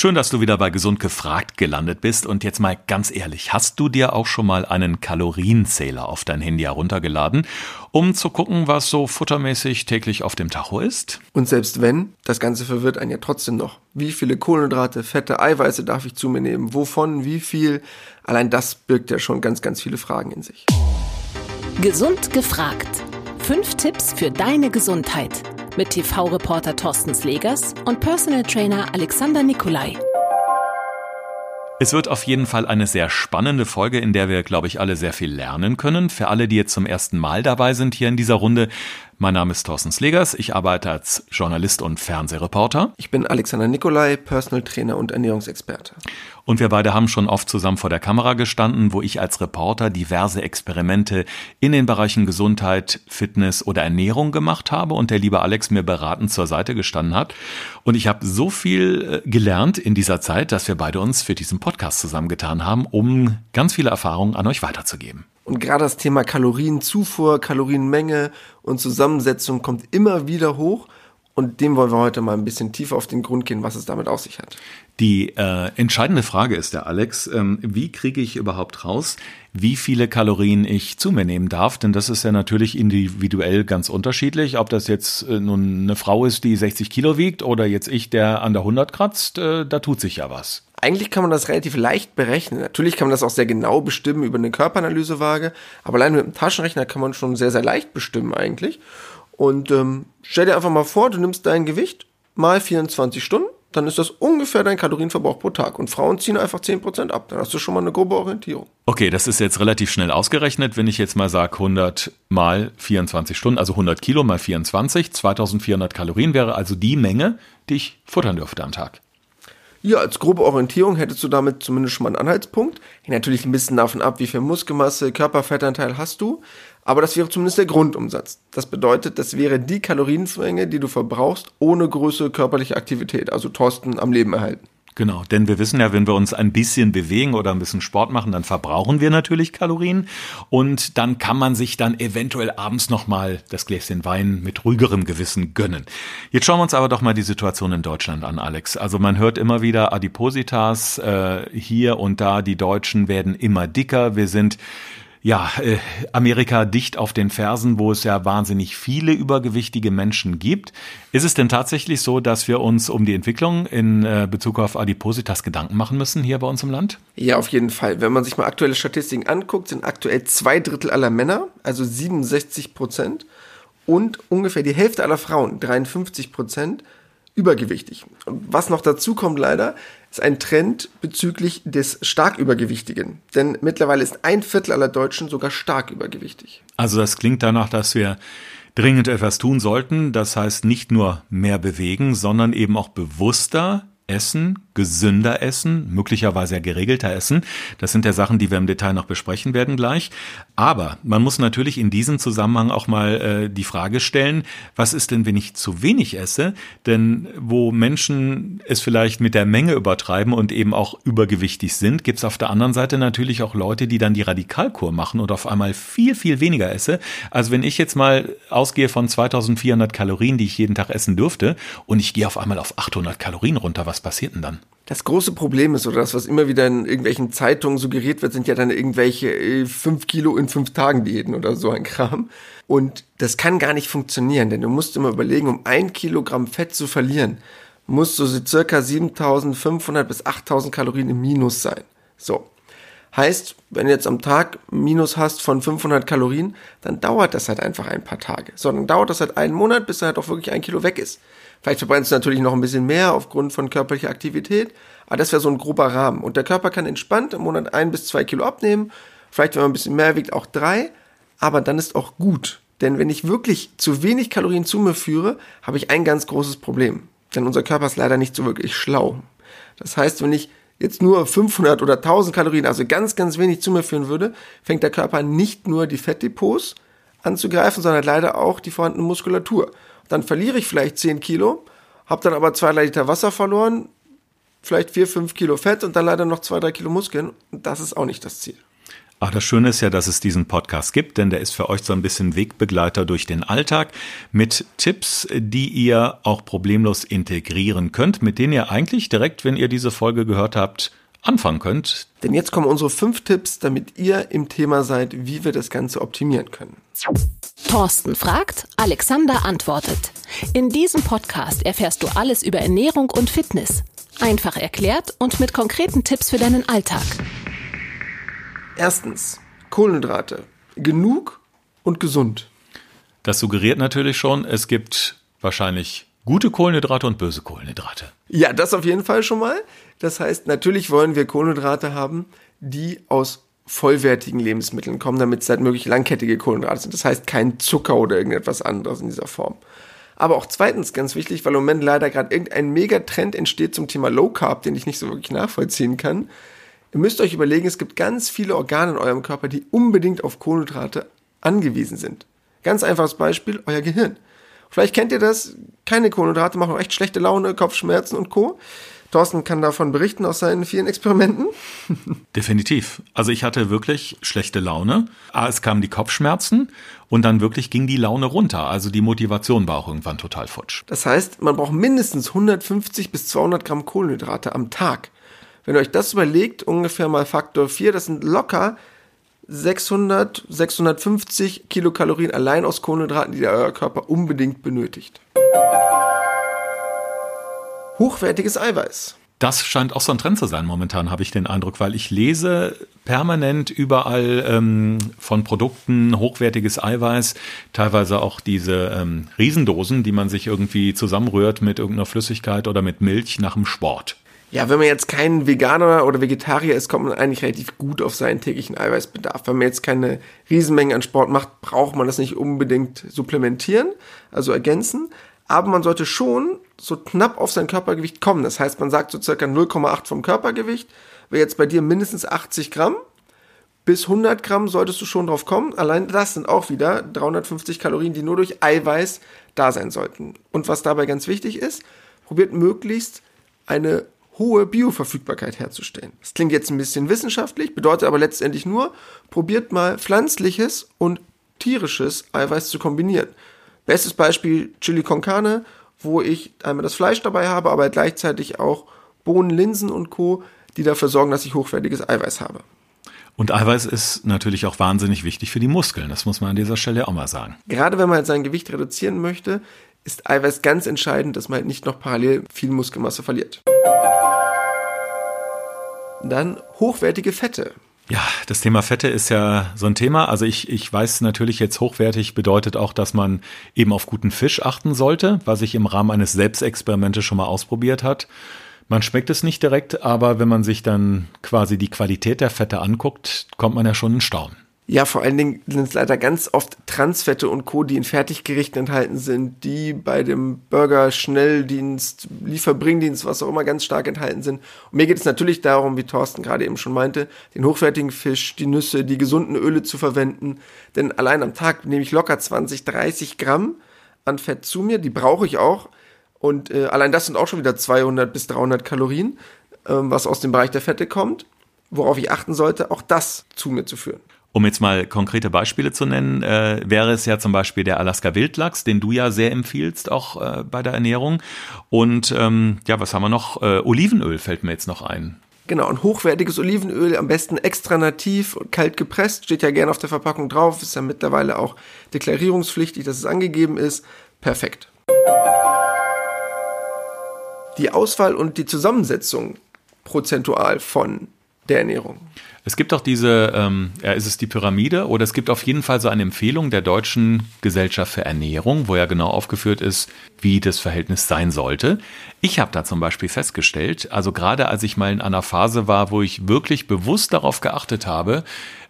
Schön, dass du wieder bei Gesund gefragt gelandet bist. Und jetzt mal ganz ehrlich, hast du dir auch schon mal einen Kalorienzähler auf dein Handy heruntergeladen, um zu gucken, was so futtermäßig täglich auf dem Tacho ist? Und selbst wenn, das Ganze verwirrt einen ja trotzdem noch. Wie viele Kohlenhydrate, Fette, Eiweiße darf ich zu mir nehmen? Wovon, wie viel? Allein das birgt ja schon ganz, ganz viele Fragen in sich. Gesund gefragt. Fünf Tipps für deine Gesundheit mit TV-Reporter Thorsten Slegers und Personal Trainer Alexander Nikolai. Es wird auf jeden Fall eine sehr spannende Folge, in der wir, glaube ich, alle sehr viel lernen können. Für alle, die jetzt zum ersten Mal dabei sind hier in dieser Runde, mein Name ist Thorsten Slegers, ich arbeite als Journalist und Fernsehreporter. Ich bin Alexander Nikolai, Personal Trainer und Ernährungsexperte. Und wir beide haben schon oft zusammen vor der Kamera gestanden, wo ich als Reporter diverse Experimente in den Bereichen Gesundheit, Fitness oder Ernährung gemacht habe und der liebe Alex mir beratend zur Seite gestanden hat. Und ich habe so viel äh, gelernt in dieser Zeit, dass wir beide uns für diesen Podcast zusammengetan haben, um ganz viele Erfahrungen an euch weiterzugeben. Und gerade das Thema Kalorienzufuhr, Kalorienmenge und Zusammensetzung kommt immer wieder hoch. Und dem wollen wir heute mal ein bisschen tiefer auf den Grund gehen, was es damit auf sich hat. Die äh, entscheidende Frage ist der Alex, ähm, wie kriege ich überhaupt raus, wie viele Kalorien ich zu mir nehmen darf? Denn das ist ja natürlich individuell ganz unterschiedlich. Ob das jetzt äh, nun eine Frau ist, die 60 Kilo wiegt oder jetzt ich, der an der 100 kratzt, äh, da tut sich ja was. Eigentlich kann man das relativ leicht berechnen. Natürlich kann man das auch sehr genau bestimmen über eine Körperanalysewaage, aber allein mit dem Taschenrechner kann man schon sehr, sehr leicht bestimmen eigentlich. Und ähm, stell dir einfach mal vor, du nimmst dein Gewicht mal 24 Stunden, dann ist das ungefähr dein Kalorienverbrauch pro Tag. Und Frauen ziehen einfach 10% ab. Dann hast du schon mal eine grobe Orientierung. Okay, das ist jetzt relativ schnell ausgerechnet. Wenn ich jetzt mal sage 100 mal 24 Stunden, also 100 Kilo mal 24, 2400 Kalorien wäre also die Menge, die ich futtern dürfte am Tag. Ja, als grobe Orientierung hättest du damit zumindest schon mal einen Anhaltspunkt. Hängt natürlich ein bisschen davon ab, wie viel Muskelmasse, Körperfettanteil hast du. Aber das wäre zumindest der Grundumsatz. Das bedeutet, das wäre die Kalorienmenge, die du verbrauchst, ohne größere körperliche Aktivität, also Thorsten am Leben erhalten. Genau, denn wir wissen ja, wenn wir uns ein bisschen bewegen oder ein bisschen Sport machen, dann verbrauchen wir natürlich Kalorien und dann kann man sich dann eventuell abends nochmal das Gläschen Wein mit ruhigerem Gewissen gönnen. Jetzt schauen wir uns aber doch mal die Situation in Deutschland an, Alex. Also man hört immer wieder Adipositas, äh, hier und da, die Deutschen werden immer dicker, wir sind ja, äh, Amerika dicht auf den Fersen, wo es ja wahnsinnig viele übergewichtige Menschen gibt. Ist es denn tatsächlich so, dass wir uns um die Entwicklung in äh, Bezug auf Adipositas Gedanken machen müssen hier bei uns im Land? Ja, auf jeden Fall. Wenn man sich mal aktuelle Statistiken anguckt, sind aktuell zwei Drittel aller Männer, also 67 Prozent, und ungefähr die Hälfte aller Frauen, 53 Prozent, übergewichtig. Und was noch dazu kommt leider, ist ein Trend bezüglich des stark Übergewichtigen. Denn mittlerweile ist ein Viertel aller Deutschen sogar stark übergewichtig. Also das klingt danach, dass wir dringend etwas tun sollten. Das heißt nicht nur mehr bewegen, sondern eben auch bewusster essen, gesünder essen, möglicherweise ja geregelter essen. Das sind ja Sachen, die wir im Detail noch besprechen werden gleich. Aber man muss natürlich in diesem Zusammenhang auch mal äh, die Frage stellen, was ist denn, wenn ich zu wenig esse? Denn wo Menschen es vielleicht mit der Menge übertreiben und eben auch übergewichtig sind, gibt es auf der anderen Seite natürlich auch Leute, die dann die Radikalkur machen und auf einmal viel, viel weniger esse. Also wenn ich jetzt mal ausgehe von 2400 Kalorien, die ich jeden Tag essen dürfte, und ich gehe auf einmal auf 800 Kalorien runter, was was passiert denn dann? Das große Problem ist, oder das, was immer wieder in irgendwelchen Zeitungen suggeriert wird, sind ja dann irgendwelche 5 äh, Kilo in 5 Tagen Diäten oder so ein Kram. Und das kann gar nicht funktionieren, denn du musst immer überlegen, um ein Kilogramm Fett zu verlieren, musst du so circa 7500 bis 8000 Kalorien im Minus sein. So. Heißt, wenn du jetzt am Tag Minus hast von 500 Kalorien, dann dauert das halt einfach ein paar Tage. So, dann dauert das halt einen Monat, bis er halt auch wirklich ein Kilo weg ist. Vielleicht verbrennst du natürlich noch ein bisschen mehr aufgrund von körperlicher Aktivität, aber das wäre so ein grober Rahmen. Und der Körper kann entspannt im Monat ein bis zwei Kilo abnehmen, vielleicht wenn man ein bisschen mehr wiegt auch drei, aber dann ist auch gut. Denn wenn ich wirklich zu wenig Kalorien zu mir führe, habe ich ein ganz großes Problem. Denn unser Körper ist leider nicht so wirklich schlau. Das heißt, wenn ich jetzt nur 500 oder 1000 Kalorien, also ganz, ganz wenig zu mir führen würde, fängt der Körper nicht nur die Fettdepots anzugreifen, sondern leider auch die vorhandene Muskulatur dann verliere ich vielleicht 10 Kilo, habe dann aber 2 Liter Wasser verloren, vielleicht 4, 5 Kilo Fett und dann leider noch 2, 3 Kilo Muskeln. Und das ist auch nicht das Ziel. Ach, das Schöne ist ja, dass es diesen Podcast gibt, denn der ist für euch so ein bisschen Wegbegleiter durch den Alltag mit Tipps, die ihr auch problemlos integrieren könnt, mit denen ihr eigentlich direkt, wenn ihr diese Folge gehört habt, anfangen könnt. Denn jetzt kommen unsere fünf Tipps, damit ihr im Thema seid, wie wir das Ganze optimieren können. Thorsten fragt, Alexander antwortet. In diesem Podcast erfährst du alles über Ernährung und Fitness. Einfach erklärt und mit konkreten Tipps für deinen Alltag. Erstens, Kohlenhydrate. Genug und gesund. Das suggeriert natürlich schon, es gibt wahrscheinlich gute Kohlenhydrate und böse Kohlenhydrate. Ja, das auf jeden Fall schon mal. Das heißt, natürlich wollen wir Kohlenhydrate haben, die aus vollwertigen Lebensmitteln kommen, damit es halt möglich langkettige Kohlenhydrate sind. Das heißt, kein Zucker oder irgendetwas anderes in dieser Form. Aber auch zweitens ganz wichtig, weil im Moment leider gerade irgendein Megatrend entsteht zum Thema Low Carb, den ich nicht so wirklich nachvollziehen kann. Ihr müsst euch überlegen, es gibt ganz viele Organe in eurem Körper, die unbedingt auf Kohlenhydrate angewiesen sind. Ganz einfaches Beispiel, euer Gehirn. Vielleicht kennt ihr das, keine Kohlenhydrate machen echt schlechte Laune, Kopfschmerzen und Co. Thorsten kann davon berichten aus seinen vielen Experimenten. Definitiv. Also ich hatte wirklich schlechte Laune. Ah, es kamen die Kopfschmerzen und dann wirklich ging die Laune runter. Also die Motivation war auch irgendwann total futsch. Das heißt, man braucht mindestens 150 bis 200 Gramm Kohlenhydrate am Tag. Wenn ihr euch das überlegt, ungefähr mal Faktor 4, das sind locker 600, 650 Kilokalorien allein aus Kohlenhydraten, die euer Körper unbedingt benötigt. Hochwertiges Eiweiß. Das scheint auch so ein Trend zu sein momentan, habe ich den Eindruck, weil ich lese permanent überall ähm, von Produkten hochwertiges Eiweiß, teilweise auch diese ähm, Riesendosen, die man sich irgendwie zusammenrührt mit irgendeiner Flüssigkeit oder mit Milch nach dem Sport. Ja, wenn man jetzt kein Veganer oder Vegetarier ist, kommt man eigentlich relativ gut auf seinen täglichen Eiweißbedarf. Wenn man jetzt keine Riesenmengen an Sport macht, braucht man das nicht unbedingt supplementieren, also ergänzen. Aber man sollte schon so knapp auf sein Körpergewicht kommen. Das heißt, man sagt so circa 0,8 vom Körpergewicht. Wäre jetzt bei dir mindestens 80 Gramm. Bis 100 Gramm solltest du schon drauf kommen. Allein das sind auch wieder 350 Kalorien, die nur durch Eiweiß da sein sollten. Und was dabei ganz wichtig ist, probiert möglichst eine hohe Bioverfügbarkeit herzustellen. Das klingt jetzt ein bisschen wissenschaftlich, bedeutet aber letztendlich nur, probiert mal pflanzliches und tierisches Eiweiß zu kombinieren. Bestes Beispiel Chili con Carne, wo ich einmal das Fleisch dabei habe, aber gleichzeitig auch Bohnen, Linsen und Co., die dafür sorgen, dass ich hochwertiges Eiweiß habe. Und Eiweiß ist natürlich auch wahnsinnig wichtig für die Muskeln. Das muss man an dieser Stelle auch mal sagen. Gerade wenn man sein Gewicht reduzieren möchte, ist Eiweiß ganz entscheidend, dass man halt nicht noch parallel viel Muskelmasse verliert. Dann hochwertige Fette. Ja, das Thema Fette ist ja so ein Thema. Also ich, ich weiß natürlich jetzt hochwertig bedeutet auch, dass man eben auf guten Fisch achten sollte, was ich im Rahmen eines Selbstexperimentes schon mal ausprobiert hat. Man schmeckt es nicht direkt, aber wenn man sich dann quasi die Qualität der Fette anguckt, kommt man ja schon in Staunen. Ja, vor allen Dingen sind es leider ganz oft Transfette und Co., die in Fertiggerichten enthalten sind, die bei dem Burger, Schnelldienst, Lieferbringdienst, was auch immer ganz stark enthalten sind. Und mir geht es natürlich darum, wie Thorsten gerade eben schon meinte, den hochwertigen Fisch, die Nüsse, die gesunden Öle zu verwenden. Denn allein am Tag nehme ich locker 20, 30 Gramm an Fett zu mir, die brauche ich auch. Und äh, allein das sind auch schon wieder 200 bis 300 Kalorien, äh, was aus dem Bereich der Fette kommt. Worauf ich achten sollte, auch das zu mir zu führen. Um jetzt mal konkrete Beispiele zu nennen, äh, wäre es ja zum Beispiel der Alaska Wildlachs, den du ja sehr empfiehlst, auch äh, bei der Ernährung. Und ähm, ja, was haben wir noch? Äh, Olivenöl fällt mir jetzt noch ein. Genau, ein hochwertiges Olivenöl, am besten extra nativ und kalt gepresst, steht ja gerne auf der Verpackung drauf, ist ja mittlerweile auch deklarierungspflichtig, dass es angegeben ist. Perfekt. Die Auswahl und die Zusammensetzung prozentual von der Ernährung. Es gibt auch diese, ähm, ja, ist es die Pyramide oder es gibt auf jeden Fall so eine Empfehlung der Deutschen Gesellschaft für Ernährung, wo ja genau aufgeführt ist, wie das Verhältnis sein sollte. Ich habe da zum Beispiel festgestellt, also gerade als ich mal in einer Phase war, wo ich wirklich bewusst darauf geachtet habe,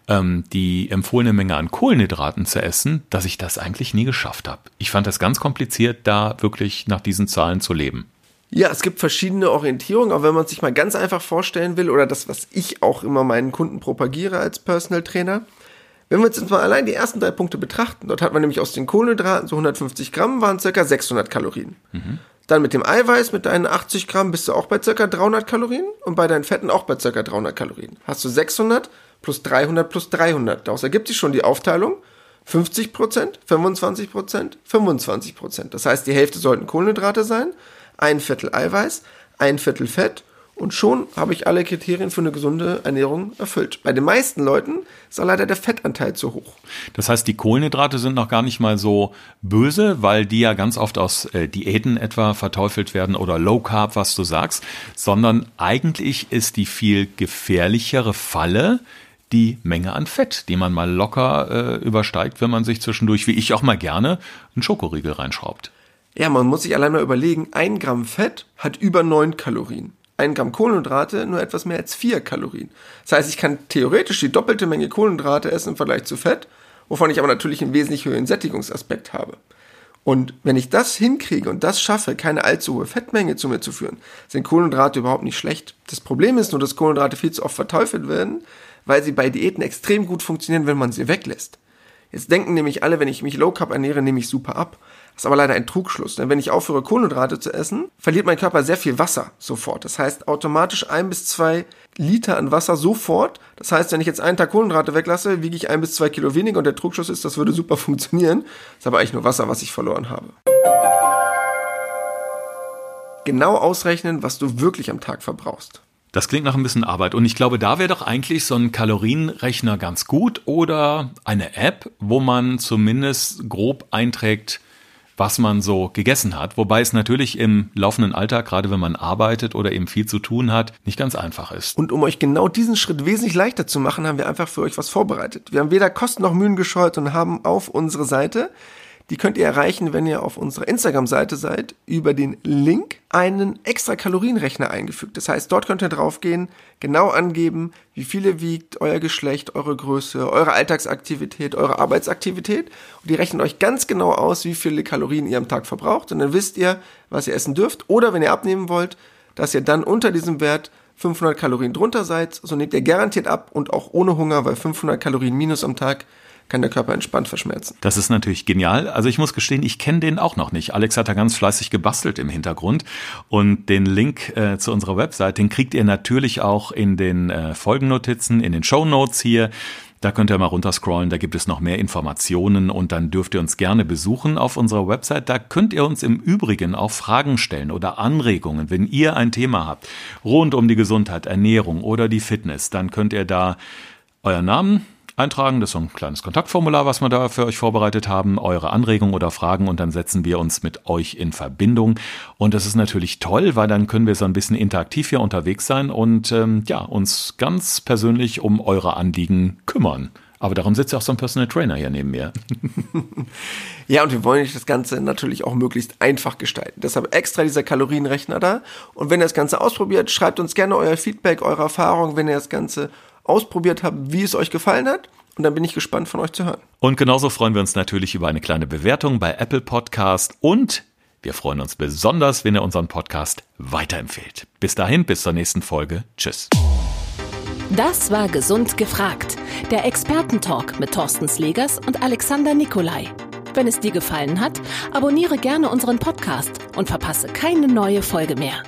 ähm, die empfohlene Menge an Kohlenhydraten zu essen, dass ich das eigentlich nie geschafft habe. Ich fand das ganz kompliziert, da wirklich nach diesen Zahlen zu leben. Ja, es gibt verschiedene Orientierungen, aber wenn man sich mal ganz einfach vorstellen will, oder das, was ich auch immer meinen Kunden propagiere als Personal Trainer, wenn wir jetzt mal allein die ersten drei Punkte betrachten, dort hat man nämlich aus den Kohlenhydraten so 150 Gramm waren circa 600 Kalorien. Mhm. Dann mit dem Eiweiß, mit deinen 80 Gramm bist du auch bei circa 300 Kalorien und bei deinen Fetten auch bei circa 300 Kalorien. Hast du 600 plus 300 plus 300. Daraus ergibt sich schon die Aufteilung 50 Prozent, 25 Prozent, 25 Prozent. Das heißt, die Hälfte sollten Kohlenhydrate sein, ein Viertel Eiweiß, ein Viertel Fett und schon habe ich alle Kriterien für eine gesunde Ernährung erfüllt. Bei den meisten Leuten ist auch leider der Fettanteil zu hoch. Das heißt, die Kohlenhydrate sind noch gar nicht mal so böse, weil die ja ganz oft aus äh, Diäten etwa verteufelt werden oder Low Carb, was du sagst, sondern eigentlich ist die viel gefährlichere Falle die Menge an Fett, die man mal locker äh, übersteigt, wenn man sich zwischendurch, wie ich auch mal gerne, einen Schokoriegel reinschraubt. Ja, man muss sich allein mal überlegen, ein Gramm Fett hat über neun Kalorien. Ein Gramm Kohlenhydrate nur etwas mehr als vier Kalorien. Das heißt, ich kann theoretisch die doppelte Menge Kohlenhydrate essen im Vergleich zu Fett, wovon ich aber natürlich einen wesentlich höheren Sättigungsaspekt habe. Und wenn ich das hinkriege und das schaffe, keine allzu hohe Fettmenge zu mir zu führen, sind Kohlenhydrate überhaupt nicht schlecht. Das Problem ist nur, dass Kohlenhydrate viel zu oft verteufelt werden, weil sie bei Diäten extrem gut funktionieren, wenn man sie weglässt. Jetzt denken nämlich alle, wenn ich mich Low Carb ernähre, nehme ich super ab. Das ist aber leider ein Trugschluss, denn wenn ich aufhöre, Kohlenhydrate zu essen, verliert mein Körper sehr viel Wasser sofort. Das heißt automatisch ein bis zwei Liter an Wasser sofort. Das heißt, wenn ich jetzt einen Tag Kohlenhydrate weglasse, wiege ich ein bis zwei Kilo weniger und der Trugschluss ist, das würde super funktionieren. Das ist aber eigentlich nur Wasser, was ich verloren habe. Genau ausrechnen, was du wirklich am Tag verbrauchst. Das klingt nach ein bisschen Arbeit. Und ich glaube, da wäre doch eigentlich so ein Kalorienrechner ganz gut oder eine App, wo man zumindest grob einträgt, was man so gegessen hat. Wobei es natürlich im laufenden Alltag, gerade wenn man arbeitet oder eben viel zu tun hat, nicht ganz einfach ist. Und um euch genau diesen Schritt wesentlich leichter zu machen, haben wir einfach für euch was vorbereitet. Wir haben weder Kosten noch Mühen gescheut und haben auf unsere Seite die könnt ihr erreichen, wenn ihr auf unserer Instagram-Seite seid, über den Link einen extra Kalorienrechner eingefügt. Das heißt, dort könnt ihr draufgehen, genau angeben, wie viele wiegt euer Geschlecht, eure Größe, eure Alltagsaktivität, eure Arbeitsaktivität. Und die rechnen euch ganz genau aus, wie viele Kalorien ihr am Tag verbraucht. Und dann wisst ihr, was ihr essen dürft. Oder wenn ihr abnehmen wollt, dass ihr dann unter diesem Wert 500 Kalorien drunter seid. So nehmt ihr garantiert ab und auch ohne Hunger, weil 500 Kalorien minus am Tag kann der Körper entspannt verschmerzen. Das ist natürlich genial. Also ich muss gestehen, ich kenne den auch noch nicht. Alex hat da ganz fleißig gebastelt im Hintergrund. Und den Link äh, zu unserer Website, den kriegt ihr natürlich auch in den äh, Folgennotizen, in den Show Notes hier. Da könnt ihr mal runterscrollen, da gibt es noch mehr Informationen und dann dürft ihr uns gerne besuchen auf unserer Website. Da könnt ihr uns im Übrigen auch Fragen stellen oder Anregungen. Wenn ihr ein Thema habt rund um die Gesundheit, Ernährung oder die Fitness, dann könnt ihr da euren Namen, eintragen. Das ist so ein kleines Kontaktformular, was wir da für euch vorbereitet haben. Eure Anregungen oder Fragen und dann setzen wir uns mit euch in Verbindung. Und das ist natürlich toll, weil dann können wir so ein bisschen interaktiv hier unterwegs sein und ähm, ja, uns ganz persönlich um eure Anliegen kümmern. Aber darum sitzt ja auch so ein Personal Trainer hier neben mir. ja, und wir wollen das Ganze natürlich auch möglichst einfach gestalten. Deshalb extra dieser Kalorienrechner da. Und wenn ihr das Ganze ausprobiert, schreibt uns gerne euer Feedback, eure Erfahrung, wenn ihr das Ganze ausprobiert habt, wie es euch gefallen hat. Und dann bin ich gespannt von euch zu hören. Und genauso freuen wir uns natürlich über eine kleine Bewertung bei Apple Podcast und wir freuen uns besonders, wenn ihr unseren Podcast weiterempfehlt. Bis dahin, bis zur nächsten Folge. Tschüss. Das war Gesund gefragt. Der Expertentalk mit Thorsten Slegers und Alexander Nikolai. Wenn es dir gefallen hat, abonniere gerne unseren Podcast und verpasse keine neue Folge mehr.